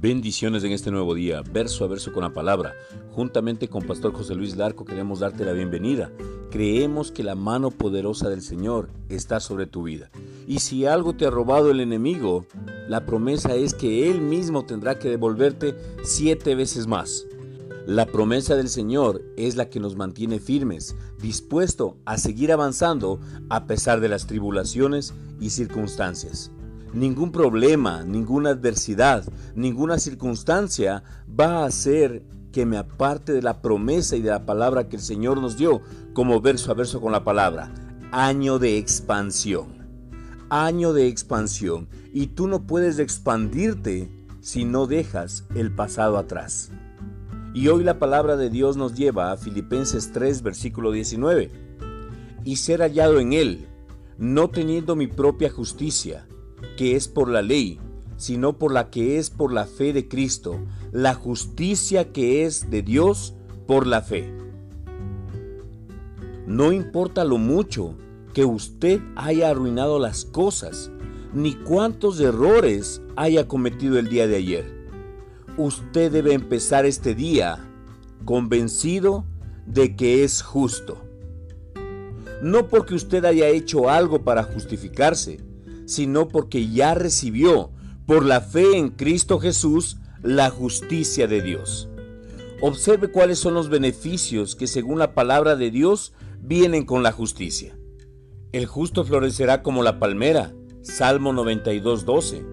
Bendiciones en este nuevo día, verso a verso con la palabra. Juntamente con Pastor José Luis Larco queremos darte la bienvenida. Creemos que la mano poderosa del Señor está sobre tu vida. Y si algo te ha robado el enemigo, la promesa es que Él mismo tendrá que devolverte siete veces más. La promesa del Señor es la que nos mantiene firmes, dispuesto a seguir avanzando a pesar de las tribulaciones y circunstancias. Ningún problema, ninguna adversidad, ninguna circunstancia va a hacer que me aparte de la promesa y de la palabra que el Señor nos dio, como verso a verso con la palabra. Año de expansión. Año de expansión. Y tú no puedes expandirte si no dejas el pasado atrás. Y hoy la palabra de Dios nos lleva a Filipenses 3, versículo 19. Y ser hallado en Él, no teniendo mi propia justicia, que es por la ley, sino por la que es por la fe de Cristo, la justicia que es de Dios por la fe. No importa lo mucho que usted haya arruinado las cosas, ni cuántos errores haya cometido el día de ayer. Usted debe empezar este día convencido de que es justo. No porque usted haya hecho algo para justificarse, sino porque ya recibió por la fe en Cristo Jesús la justicia de Dios. Observe cuáles son los beneficios que según la palabra de Dios vienen con la justicia. El justo florecerá como la palmera, Salmo 92.12.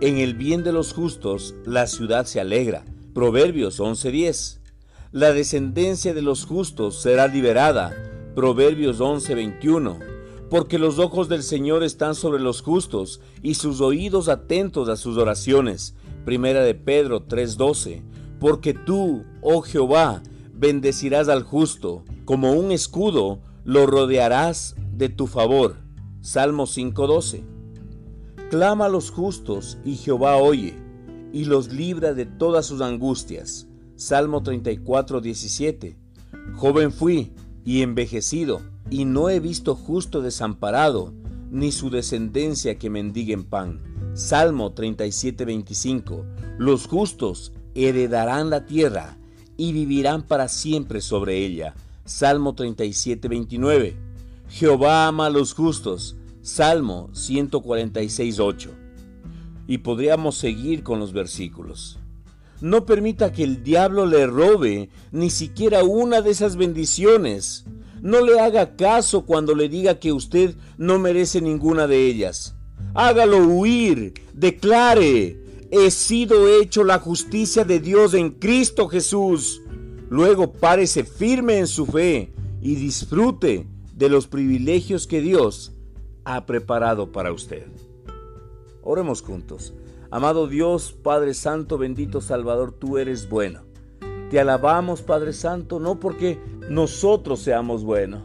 En el bien de los justos la ciudad se alegra, Proverbios 11.10. La descendencia de los justos será liberada, Proverbios 11.21 porque los ojos del Señor están sobre los justos y sus oídos atentos a sus oraciones. Primera de Pedro 3:12. Porque tú, oh Jehová, bendecirás al justo, como un escudo lo rodearás de tu favor. Salmo 5:12. Clama a los justos y Jehová oye, y los libra de todas sus angustias. Salmo 34:17. Joven fui y envejecido y no he visto justo desamparado, ni su descendencia que mendiguen pan. Salmo 37:25. Los justos heredarán la tierra y vivirán para siempre sobre ella. Salmo 37:29. Jehová ama a los justos. Salmo 146:8. Y podríamos seguir con los versículos. No permita que el diablo le robe ni siquiera una de esas bendiciones. No le haga caso cuando le diga que usted no merece ninguna de ellas. Hágalo huir, declare, he sido hecho la justicia de Dios en Cristo Jesús. Luego párese firme en su fe y disfrute de los privilegios que Dios ha preparado para usted. Oremos juntos. Amado Dios, Padre Santo, bendito Salvador, tú eres bueno. Te alabamos, Padre Santo, no porque nosotros seamos buenos.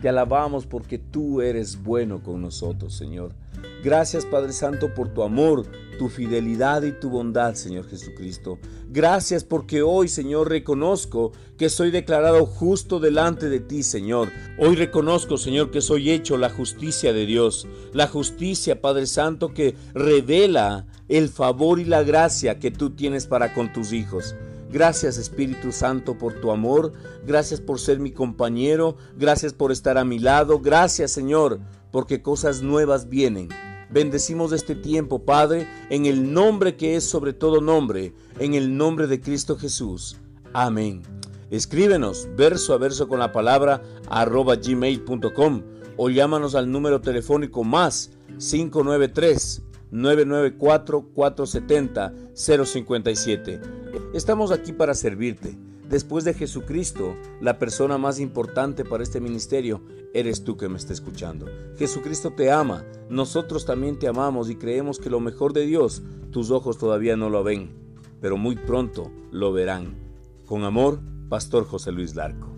Te alabamos porque tú eres bueno con nosotros, Señor. Gracias, Padre Santo, por tu amor, tu fidelidad y tu bondad, Señor Jesucristo. Gracias porque hoy, Señor, reconozco que soy declarado justo delante de ti, Señor. Hoy reconozco, Señor, que soy hecho la justicia de Dios. La justicia, Padre Santo, que revela el favor y la gracia que tú tienes para con tus hijos. Gracias Espíritu Santo por tu amor, gracias por ser mi compañero, gracias por estar a mi lado, gracias Señor, porque cosas nuevas vienen. Bendecimos este tiempo, Padre, en el nombre que es sobre todo nombre, en el nombre de Cristo Jesús. Amén. Escríbenos verso a verso con la palabra arroba gmail.com o llámanos al número telefónico más 593 994-470-057. Estamos aquí para servirte. Después de Jesucristo, la persona más importante para este ministerio, eres tú que me está escuchando. Jesucristo te ama, nosotros también te amamos y creemos que lo mejor de Dios, tus ojos todavía no lo ven, pero muy pronto lo verán. Con amor, Pastor José Luis Larco.